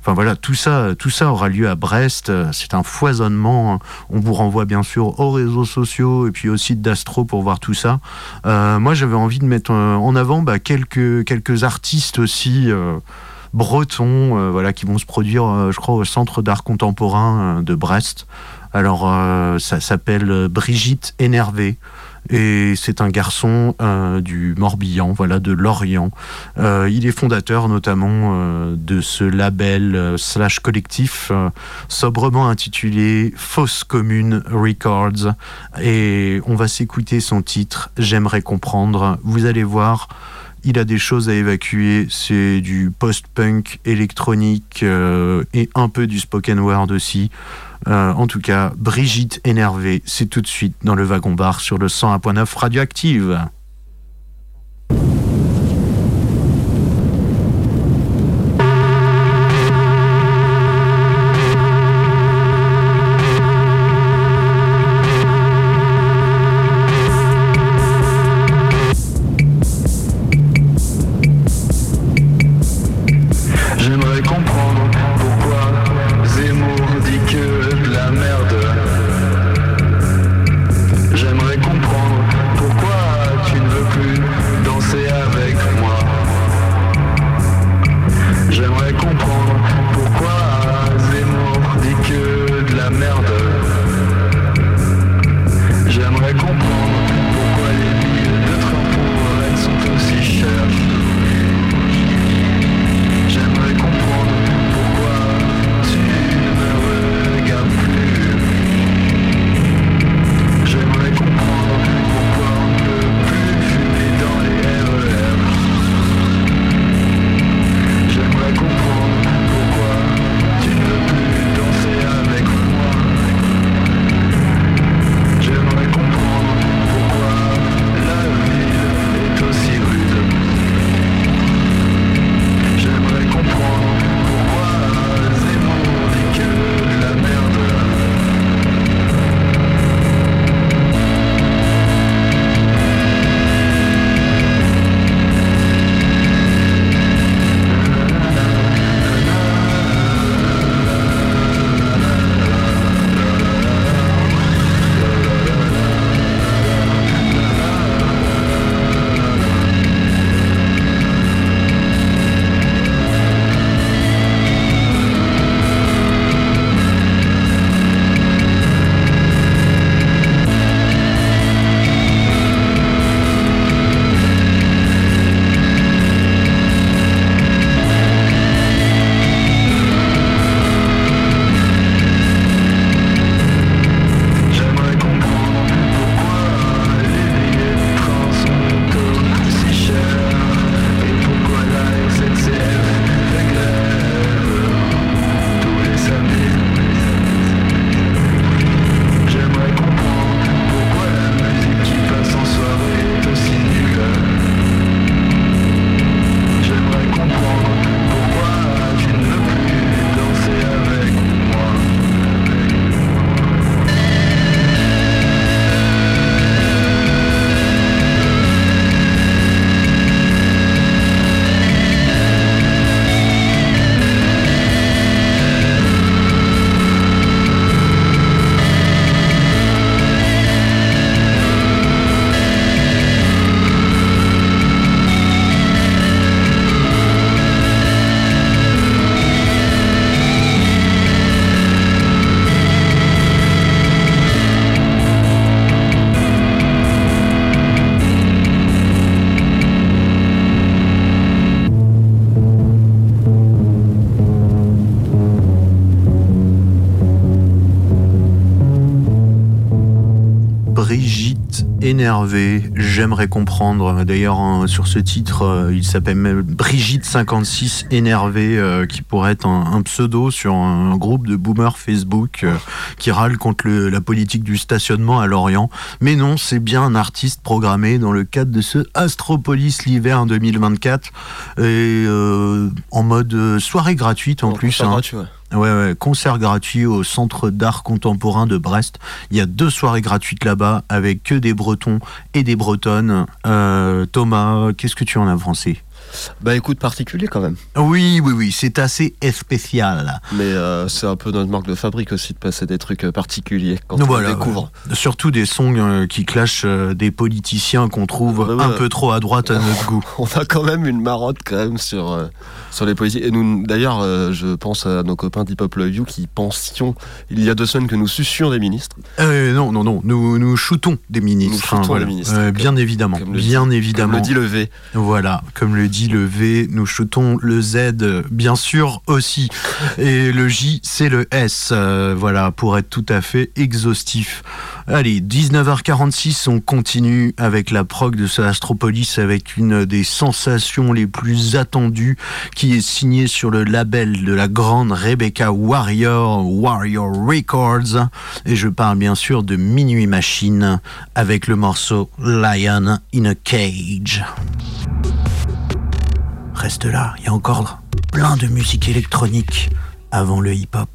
Enfin voilà, tout ça, tout ça aura lieu à Brest. C'est un foisonnement. On vous renvoie bien sûr aux réseaux sociaux et puis au site d'Astro pour voir tout ça. Moi, j'avais envie de mettre en avant bah, quelques, quelques artistes aussi. Bretons euh, voilà, qui vont se produire, euh, je crois, au Centre d'art contemporain euh, de Brest. Alors, ça s'appelle Brigitte Énervé. Et c'est un garçon du Morbihan, voilà, de Lorient. Il est fondateur notamment de ce label slash collectif sobrement intitulé Fausse Commune Records. Et on va s'écouter son titre, J'aimerais comprendre. Vous allez voir, il a des choses à évacuer. C'est du post-punk électronique euh, et un peu du spoken word aussi. Euh, en tout cas, Brigitte énervée, c'est tout de suite dans le wagon bar sur le 101.9 radioactive. Brigitte énervée, j'aimerais comprendre. D'ailleurs, hein, sur ce titre, euh, il s'appelle même Brigitte 56 énervée, euh, qui pourrait être un, un pseudo sur un groupe de boomers Facebook euh, qui râle contre le- la politique du stationnement à Lorient. Mais non, c'est bien un artiste programmé dans le cadre de ce Astropolis l'hiver 2024 et en mode soirée gratuite en, plus. concert hein. gratuit, ouais. Ouais, ouais, concert gratuit au Centre d'art contemporain de Brest. Il y a deux soirées gratuites là-bas avec que des Bretons et des Bretonnes. Euh, Thomas, qu'est-ce que tu en as pensé Bah écoute, particulier quand même. Oui, oui, oui, c'est assez spécial. Mais euh, c'est un peu notre marque de fabrique aussi de passer des trucs euh, particuliers quand on voilà, les découvre. ouais. Surtout des sons euh, qui clashent euh, des politiciens qu'on trouve un peu trop à droite à notre goût. On a quand même une marotte quand même sur, sur les politiques. Et nous, d'ailleurs, je pense à nos copains d'Hip Hop Love You qui pensions il y a deux semaines que nous sucions des ministres. Euh, non, non, non, nous, nous shootons des ministres. Nous shootons les ministres. Euh, bien évidemment, bien dit- évidemment. comme le dit le V. Voilà, comme le dit le V, nous shootons le Z, bien sûr aussi. Et le J, c'est le S. euh, voilà, pour être tout à fait exhaustif. Allez, 19h46, on continue avec la prog de ce Astropolis avec une des sensations les plus attendues qui est signée sur le label de la grande Rebecca Warrior, Warrior Records. Et je parle bien sûr de Minuit Machine avec le morceau Lion in a Cage. Reste là, il y a encore plein de musique électronique avant le hip-hop.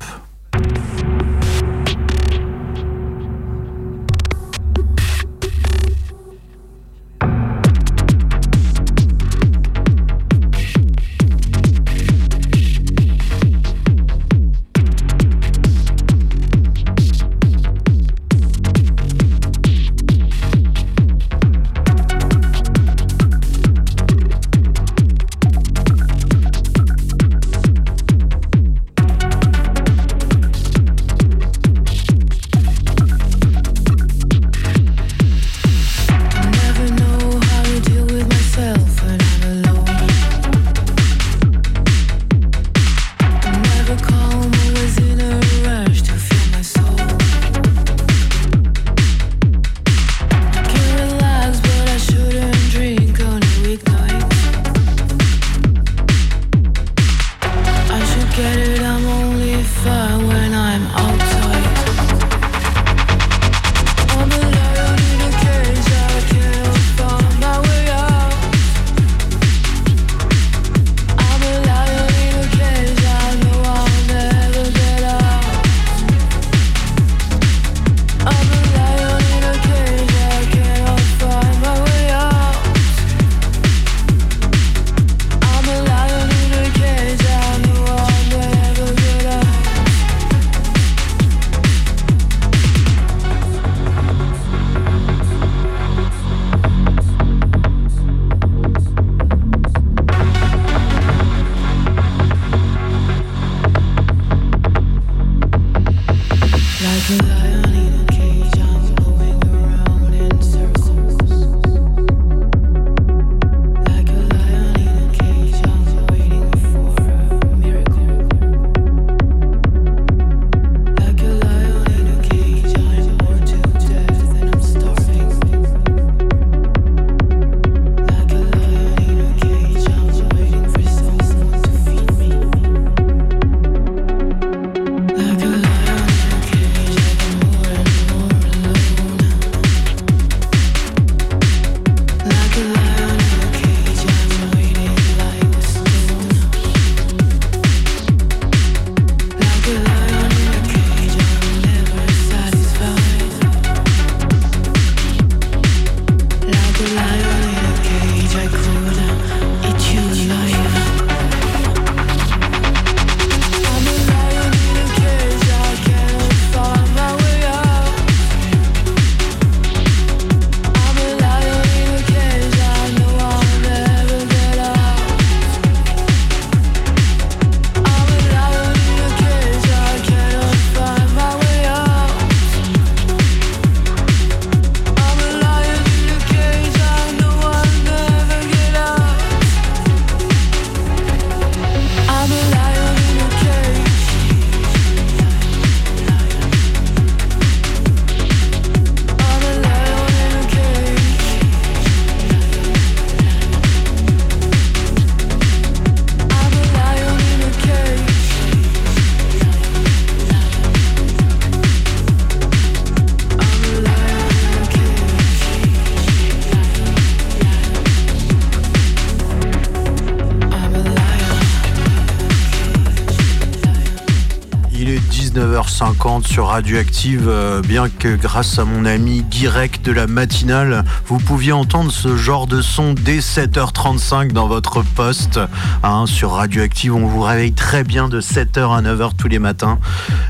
Sur Radioactive, euh, bien que grâce à mon ami Guirec de la matinale, vous pouviez entendre ce genre de son dès 7h35 dans votre poste. Hein, sur Radioactive, on vous réveille très bien de 7h à 9h tous les matins.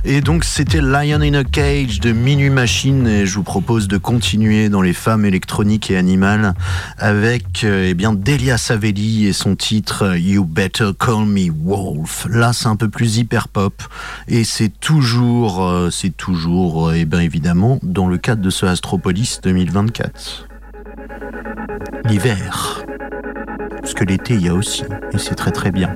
Et donc c'était Lion in a Cage de Minuit Machine et je vous propose de continuer dans les femmes électroniques et animales avec euh, eh bien Delia Savelli et son titre You Better Call Me Wolf. Là, c'est un peu plus hyper pop et c'est toujours, euh, c'est toujours, et bien évidemment, dans le cadre de ce Astropolis 2024. L'hiver. Parce que l'été, il y a aussi, et c'est très très bien.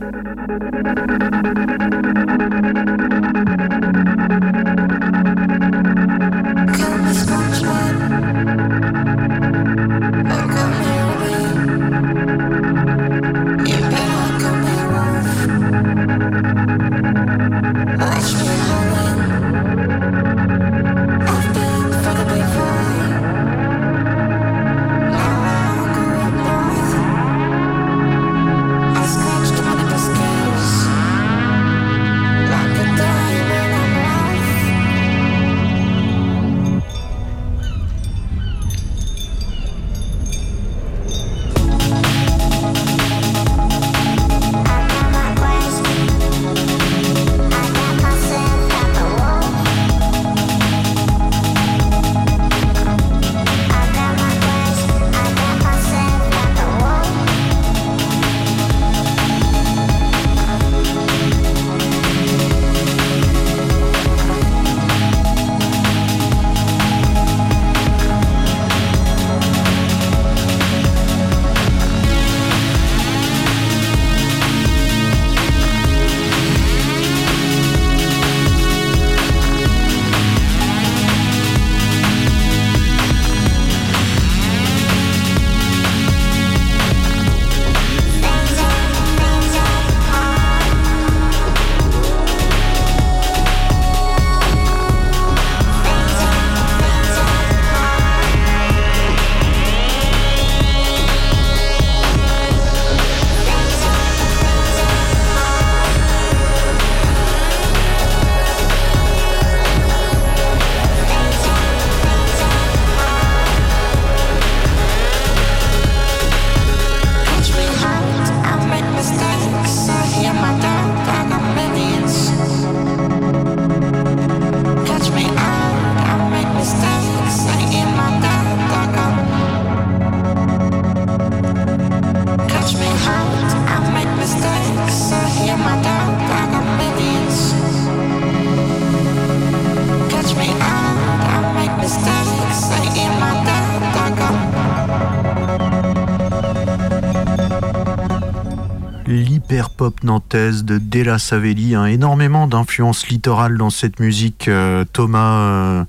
Pop nantaise de Della Savelli, hein. énormément d'influence littorale dans cette musique. Euh, Thomas, euh,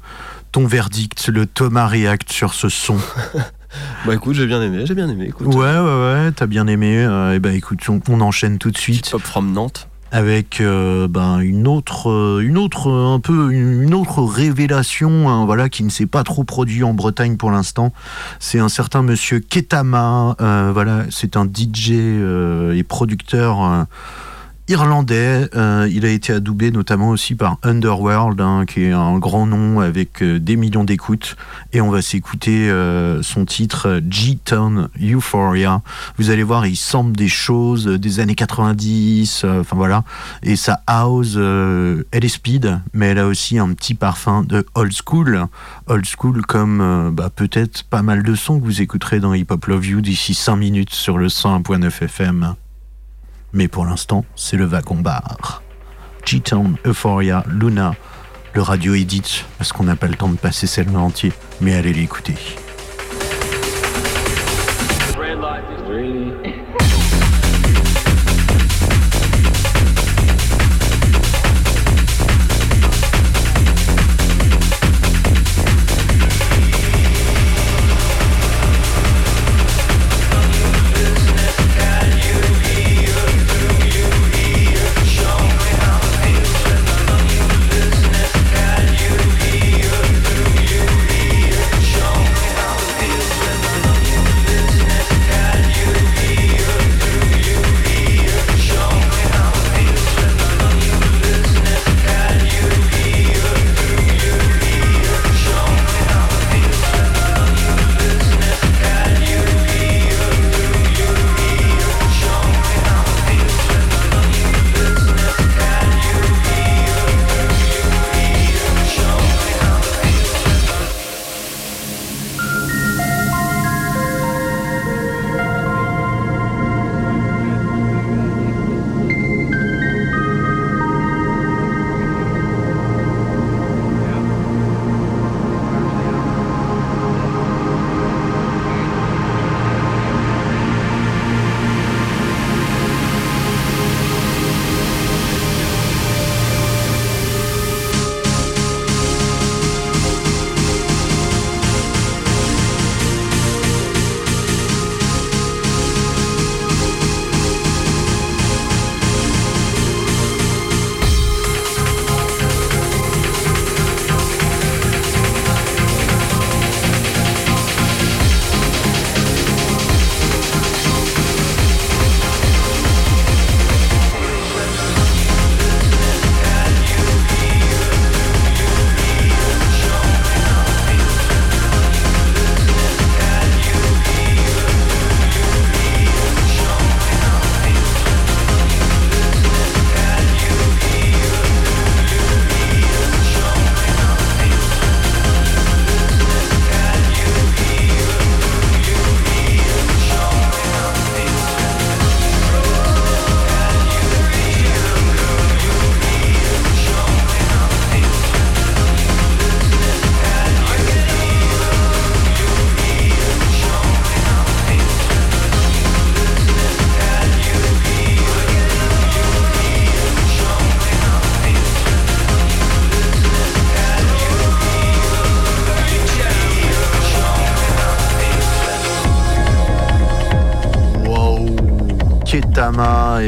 ton verdict, le Thomas React sur ce son. bah écoute, j'ai bien aimé, j'ai bien aimé. Écoute. Ouais, ouais, ouais, t'as bien aimé. et euh, eh bah écoute, on, enchaîne tout de suite. Pop from Nantes avec euh, ben, une autre, euh, une autre, un peu une autre révélation, hein, voilà, qui ne s'est pas trop produit en Bretagne pour l'instant. C'est un certain Monsieur Ketama, euh, voilà, c'est un DJ et producteur irlandais. Euh, il a été adoubé notamment aussi par Underworld, hein, qui est un grand nom avec euh, des millions d'écoutes. Et on va s'écouter euh, son titre G-Town Euphoria. Vous allez voir, il semble des choses des années 90, enfin voilà. Et sa house, elle est speed, mais elle a aussi un petit parfum de old school. Old school comme bah, peut-être pas mal de sons que vous écouterez dans Hip Hop Love You d'ici 5 minutes sur le 101.9 FM. Mais pour l'instant, c'est le wagon bar. G-Town, Euphoria, Luna, le radio edit, parce qu'on n'a pas le temps de passer celle entier, mais allez l'écouter.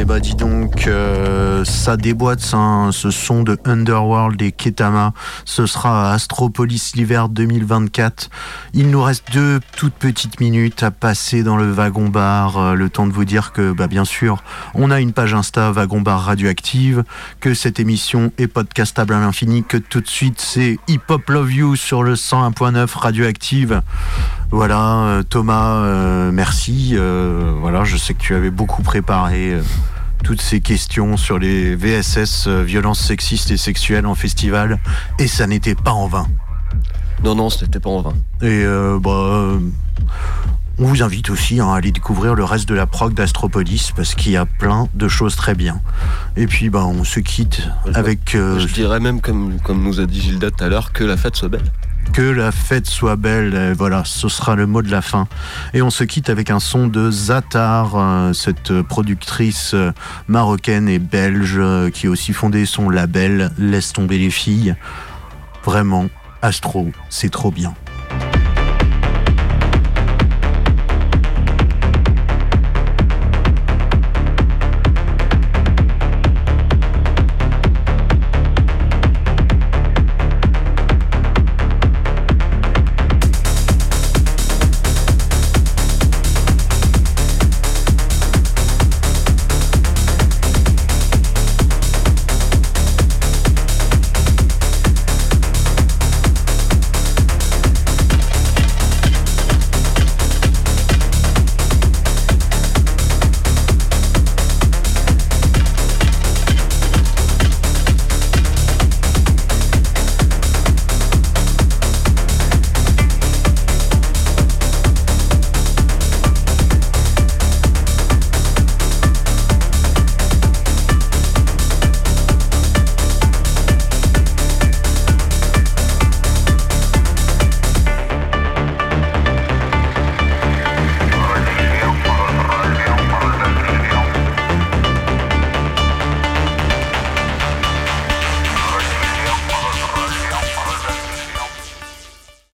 Et bah dis donc, euh, ça déboîte ça, ce son de Underworld et Ketama. Ce sera Astropolis l'hiver 2024. Il nous reste deux toutes petites minutes à passer dans le wagon bar. Euh, le temps de vous dire que, bah bien sûr, on a une page Insta wagon bar radioactive, que cette émission est podcastable à l'infini, que tout de suite c'est Hip Hop Love You sur le 101.9 radioactive. Voilà, euh, Thomas, merci. Voilà, je sais que tu avais beaucoup préparé toutes ces questions sur les VSS, violences sexistes et sexuelles en festival, et ça n'était pas en vain. Non, non, ce n'était pas en vain. Et bah. On vous invite aussi hein, à aller découvrir le reste de la prog d'Astropolis parce qu'il y a plein de choses très bien. Et puis bah, on se quitte avec... Je dirais même, comme, comme nous a dit Gilda tout à l'heure, que la fête soit belle. Que la fête soit belle, voilà, ce sera le mot de la fin. Et on se quitte avec un son de Zatar, euh, cette productrice euh, marocaine et belge euh, qui a aussi fondé son label Laisse tomber les filles. Vraiment, Astro, c'est trop bien.